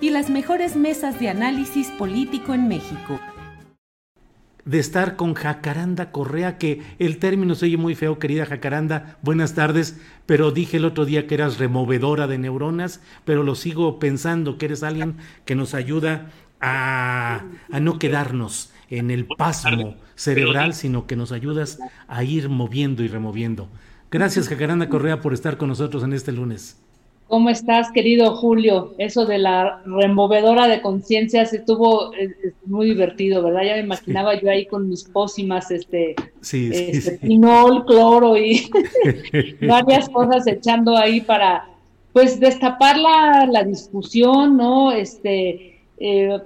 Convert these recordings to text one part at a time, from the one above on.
y las mejores mesas de análisis político en México. de estar con Jacaranda Correa, que el término se oye muy feo, querida Jacaranda, buenas tardes, pero dije el otro día que eras removedora de neuronas, pero lo sigo pensando, que eres alguien que nos ayuda a, a no quedarnos en el pasmo cerebral, sino que nos ayudas a ir moviendo y removiendo. Gracias, Jacaranda Correa, por estar con nosotros en este lunes. ¿Cómo estás, querido Julio? Eso de la removedora de conciencia se tuvo es, es muy divertido, ¿verdad? Ya me imaginaba yo ahí con mis pócimas, este, Sí, sí, este, sí. pinol, cloro y varias cosas echando ahí para, pues, destapar la, la discusión, ¿no? Este, eh,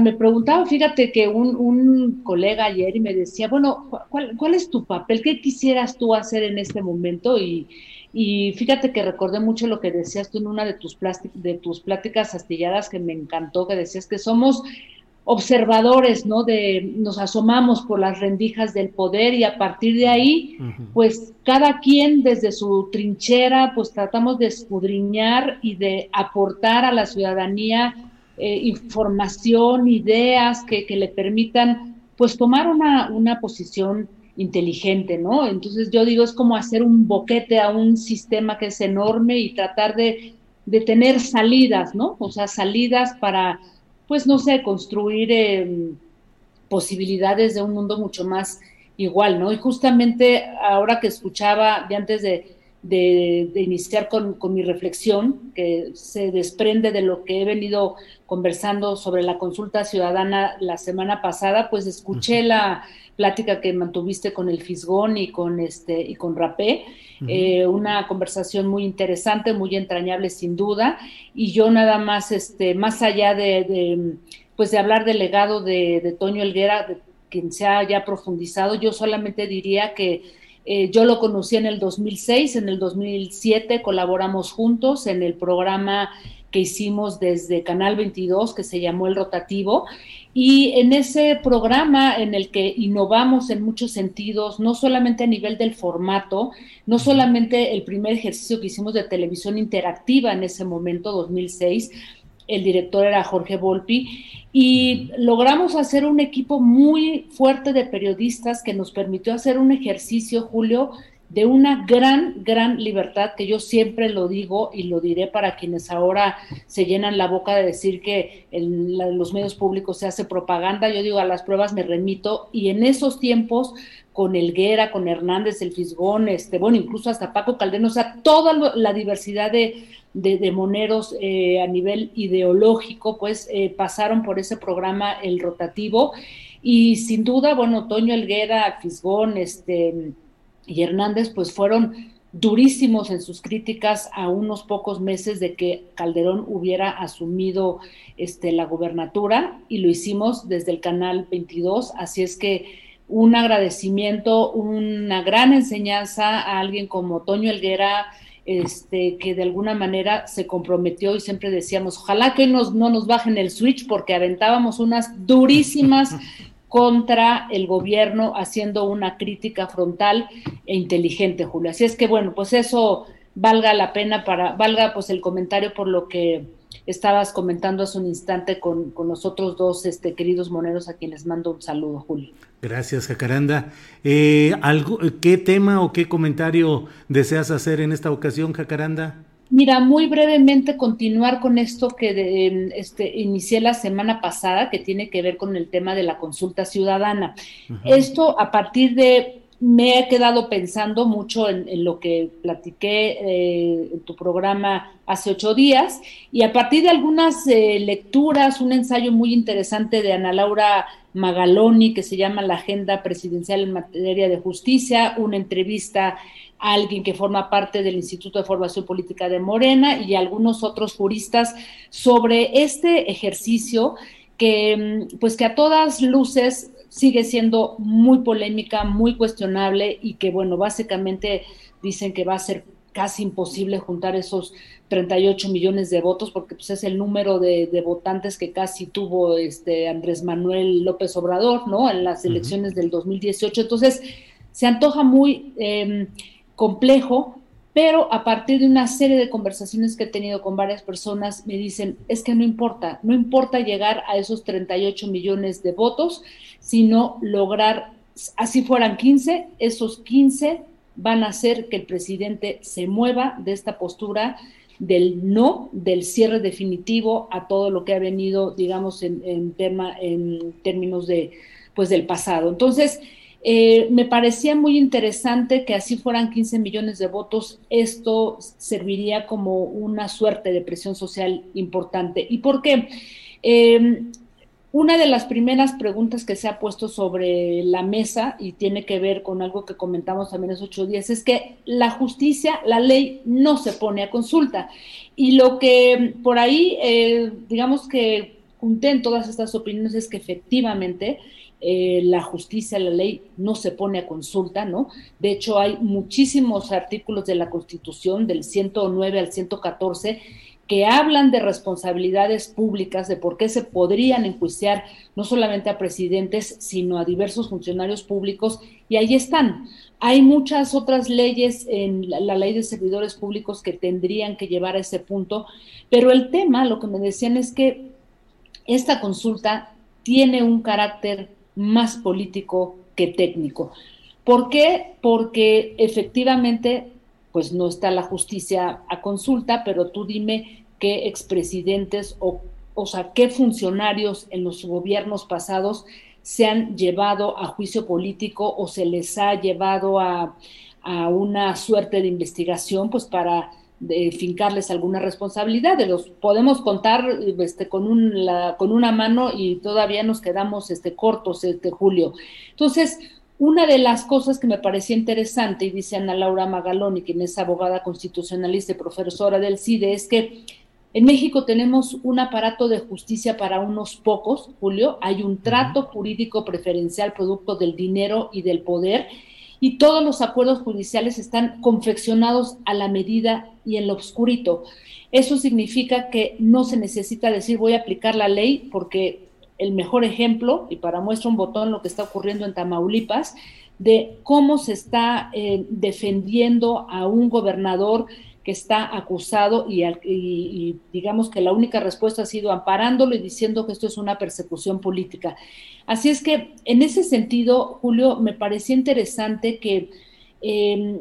me preguntaba, fíjate que un, un, colega ayer y me decía, bueno, ¿cuál, ¿cuál es tu papel? ¿Qué quisieras tú hacer en este momento? Y, y fíjate que recordé mucho lo que decías tú en una de tus, de tus pláticas astilladas que me encantó, que decías que somos observadores, ¿no? De nos asomamos por las rendijas del poder y a partir de ahí, uh -huh. pues cada quien desde su trinchera, pues tratamos de escudriñar y de aportar a la ciudadanía eh, información, ideas que, que, le permitan, pues tomar una, una posición inteligente, ¿no? Entonces yo digo, es como hacer un boquete a un sistema que es enorme y tratar de, de tener salidas, ¿no? O sea, salidas para pues no sé, construir eh, posibilidades de un mundo mucho más igual, ¿no? Y justamente ahora que escuchaba, de antes de, de, de iniciar con, con, mi reflexión, que se desprende de lo que he venido conversando sobre la consulta ciudadana la semana pasada, pues escuché uh -huh. Plática que mantuviste con el Fisgón y con este y con Rapé, uh -huh. eh, una conversación muy interesante, muy entrañable sin duda, y yo nada más, este, más allá de, de pues de hablar del legado de, de Toño Elguera, de quien se ha ya profundizado, yo solamente diría que eh, yo lo conocí en el 2006, en el 2007 colaboramos juntos en el programa que hicimos desde Canal 22, que se llamó El Rotativo, y en ese programa en el que innovamos en muchos sentidos, no solamente a nivel del formato, no solamente el primer ejercicio que hicimos de televisión interactiva en ese momento, 2006, el director era Jorge Volpi, y logramos hacer un equipo muy fuerte de periodistas que nos permitió hacer un ejercicio, Julio, de una gran, gran libertad, que yo siempre lo digo y lo diré para quienes ahora se llenan la boca de decir que en los medios públicos se hace propaganda, yo digo a las pruebas me remito, y en esos tiempos con Elguera, con Hernández, el Fisgón, este, bueno, incluso hasta Paco Calderón, o sea, toda la diversidad de, de, de moneros eh, a nivel ideológico, pues eh, pasaron por ese programa el rotativo, y sin duda, bueno, Toño Elguera, Fisgón, este y Hernández pues fueron durísimos en sus críticas a unos pocos meses de que Calderón hubiera asumido este, la gobernatura y lo hicimos desde el canal 22, así es que un agradecimiento, una gran enseñanza a alguien como Toño Elguera, este, que de alguna manera se comprometió y siempre decíamos, ojalá que nos, no nos bajen el switch porque aventábamos unas durísimas contra el gobierno haciendo una crítica frontal e inteligente, Julio. Así es que, bueno, pues eso valga la pena para, valga pues el comentario por lo que estabas comentando hace un instante con, con los otros dos este, queridos moneros a quienes mando un saludo, Julio. Gracias, Jacaranda. Eh, ¿algo, ¿Qué tema o qué comentario deseas hacer en esta ocasión, Jacaranda? Mira, muy brevemente continuar con esto que de, este, inicié la semana pasada, que tiene que ver con el tema de la consulta ciudadana. Esto a partir de me he quedado pensando mucho en, lo que platiqué eh, en tu programa hace ocho días y a partir de algunas eh, lecturas, un ensayo muy interesante de Ana Laura Magaloni que se llama La Agenda Presidencial en Materia de Justicia, una entrevista alguien que forma parte del Instituto de Formación Política de Morena y algunos otros juristas sobre este ejercicio que mm, pues que a todas luces sigue siendo muy polémica, muy cuestionable y que, bueno, básicamente dicen que va a ser casi imposible juntar esos 38 millones de votos porque pues, es el número de, votantes que casi tuvo este Andrés Manuel López Obrador, ¿no? En las elecciones del 2018. Entonces, se antoja muy em, complejo, pero a partir de una serie de conversaciones que he tenido con varias personas, me dicen, es que no importa, no importa llegar a esos 38 millones de votos, sino lograr, así fueran 15, esos 15 van a hacer que el presidente se mueva de esta postura del no, del cierre definitivo a todo lo que ha venido, digamos, en, tema, en términos de, pues, del pasado. Entonces, eh, me parecía muy interesante que así fueran 15 millones de votos, esto serviría como una suerte de presión social importante. ¿Y por qué? Eh, una de las primeras preguntas que se ha puesto sobre la mesa y tiene que ver con algo que comentamos también hace ocho días es que la justicia, la ley no se pone a consulta. Y lo que por ahí, eh, digamos que junté en todas estas opiniones es que efectivamente eh, la justicia, la ley no se pone a consulta, ¿no? De hecho, hay muchísimos artículos de la Constitución, del 109 al 114, que hablan de responsabilidades públicas, de por qué se podrían enjuiciar no solamente a presidentes, sino a diversos funcionarios públicos, y ahí están. Hay muchas otras leyes en la, ley de servidores públicos que tendrían que llevar a ese punto, pero el tema, lo que me decían es que esta consulta tiene un carácter más político que técnico. ¿Por qué? Porque efectivamente pues no está la justicia a consulta, pero tú dime qué expresidentes o, o sea, qué funcionarios en los gobiernos pasados se han llevado a juicio político o se les ha llevado a, a una suerte de investigación, pues para de fincarles alguna responsabilidad. De los podemos contar este, con, un, la, con una mano y todavía nos quedamos este, cortos, este Julio. Entonces, una de las cosas que me parecía interesante, y dice Ana Laura Magaloni, quien es abogada constitucionalista y profesora del CIDE, es que en México tenemos un aparato de justicia para unos pocos, Julio. Hay un trato jurídico preferencial producto del dinero y del poder y todos los acuerdos judiciales están confeccionados a la medida y en lo obscurito. Eso significa que no se necesita decir voy a aplicar la ley porque el mejor ejemplo, y para muestra un botón lo que está ocurriendo en Tamaulipas, de cómo se está eh, defendiendo a un gobernador que está acusado y, digamos que la única respuesta ha sido amparándolo y diciendo que esto es una persecución política. Así es que en ese sentido, Julio, me parecía interesante que em,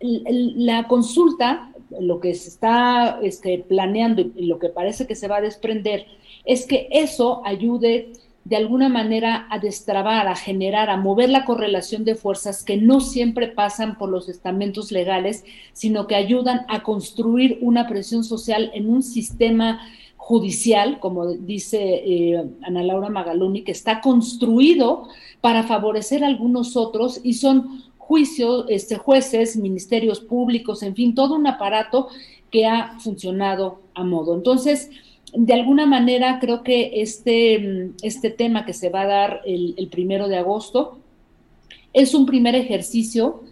la consulta, lo que se está este, planeando y lo que parece que se va a desprender, es que eso ayude de alguna manera a destrabar, a generar, a mover la correlación de fuerzas que no siempre pasan por los estamentos legales, sino que ayudan a construir una presión social en un sistema judicial, como dice eh, Ana Laura Magaloni, que está construido para favorecer a algunos otros y son juicios, este, jueces, ministerios públicos, en fin, todo un aparato que ha funcionado a modo. Entonces, de alguna manera creo que este, este tema que se va a dar el, primero de agosto es un primer ejercicio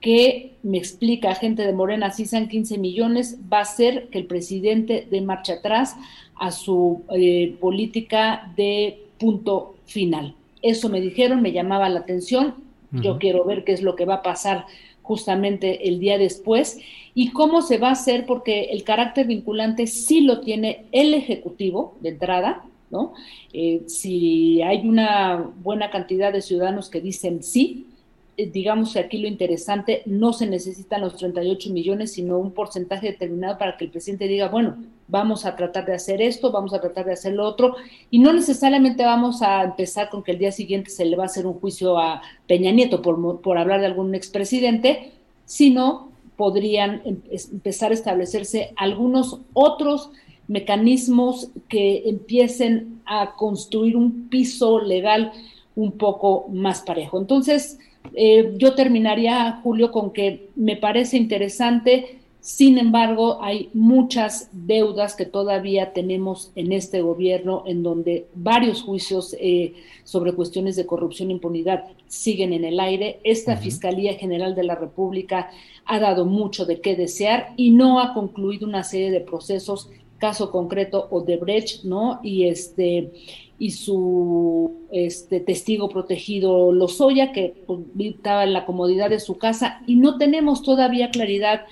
que me explica gente de Morena, si sean 15 millones, va a ser que el presidente dé marcha atrás a su eh, política de punto final. Eso me dijeron, me llamaba la atención. Yo quiero ver qué es lo que va a pasar justamente el día después y cómo se va a hacer porque el carácter vinculante sí lo tiene el Ejecutivo de entrada, ¿no? Eh, si hay una buena cantidad de ciudadanos que dicen sí, eh, digamos que aquí lo interesante, no se necesitan los 38 millones, sino un porcentaje determinado para que el presidente diga, bueno, vamos a tratar de hacer esto, vamos a tratar de hacer lo otro, y no necesariamente vamos a empezar con que el día siguiente se le va a hacer un juicio a Peña Nieto por, por hablar de algún expresidente, sino podrían em, empezar a establecerse algunos otros mecanismos que empiecen a construir un piso legal un poco más parejo. Entonces, eh, yo terminaría, Julio, con que me parece interesante, sin embargo, hay muchas deudas que todavía tenemos en este gobierno, en donde varios juicios eh, sobre cuestiones de corrupción e impunidad siguen en el aire. Esta Fiscalía General de la República ha dado mucho de qué desear y no ha concluido una serie de procesos caso concreto Odebrecht, ¿no? Y este y su este, testigo protegido Lozoya, que pues, estaba en la comodidad de su casa, y no tenemos todavía claridad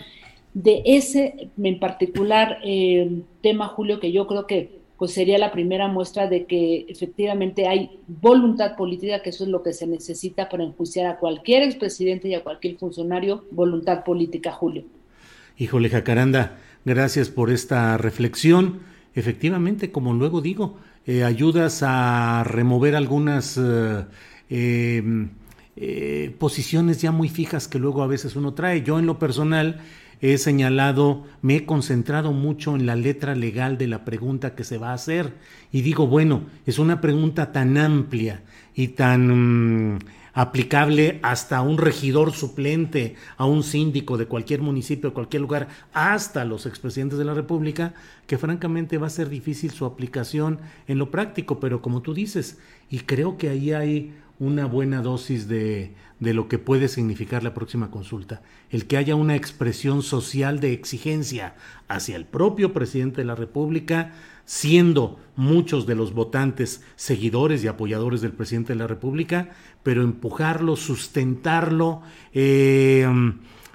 de ese en particular eh, tema, Julio, que yo creo que pues sería la primera muestra de que efectivamente hay voluntad política, que eso es lo que se necesita para enjuiciar a cualquier expresidente y a cualquier funcionario, voluntad política, Julio. Híjole, Jacaranda, Gracias por esta reflexión. Efectivamente, como luego digo, eh, ayudas a remover algunas eh, em, posiciones ya muy fijas que luego a veces uno trae. Yo en lo personal he señalado, me he concentrado mucho en la letra legal de la pregunta que se va a hacer. Y digo, bueno, es una pregunta tan amplia y tan... Mm, aplicable hasta un regidor suplente, a un síndico de cualquier municipio, cualquier lugar, hasta los expresidentes de la República, que francamente va a ser difícil su aplicación en lo práctico, pero como tú dices, y creo que ahí hay una buena dosis de, de lo que puede significar la próxima consulta, el que haya una expresión social de exigencia hacia el propio presidente de la República, siendo muchos de los votantes seguidores y apoyadores del presidente de la República, pero empujarlo, sustentarlo, eh,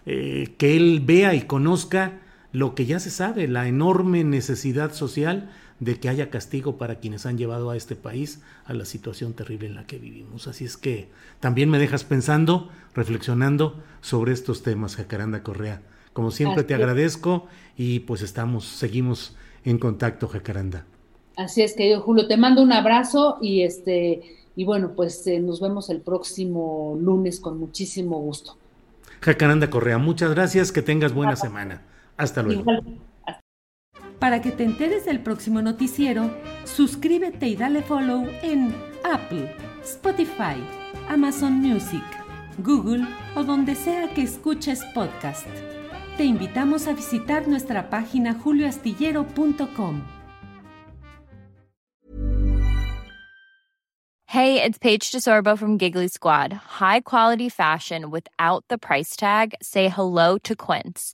eh, que él vea y conozca lo que ya se sabe, la enorme necesidad social de que haya castigo para quienes han llevado a este país a la situación terrible en la que vivimos. Así es que también me dejas pensando, reflexionando sobre estos temas, Jacaranda Correa. Como siempre te agradezco y pues estamos, seguimos en contacto, Jacaranda. Así es, querido Julio, te mando un abrazo y este y bueno, pues eh, nos vemos el próximo lunes con muchísimo gusto. Jacaranda Correa, muchas gracias, que tengas buena semana. Hasta luego. Para que te enteres del próximo noticiero, suscríbete y dale follow en Apple, Spotify, Amazon Music, Google o donde sea que escuches podcast. Te invitamos a visitar nuestra página julioastillero.com. Hey, it's Paige DeSorbo from Giggly Squad. High quality fashion without the price tag. Say hello to Quince.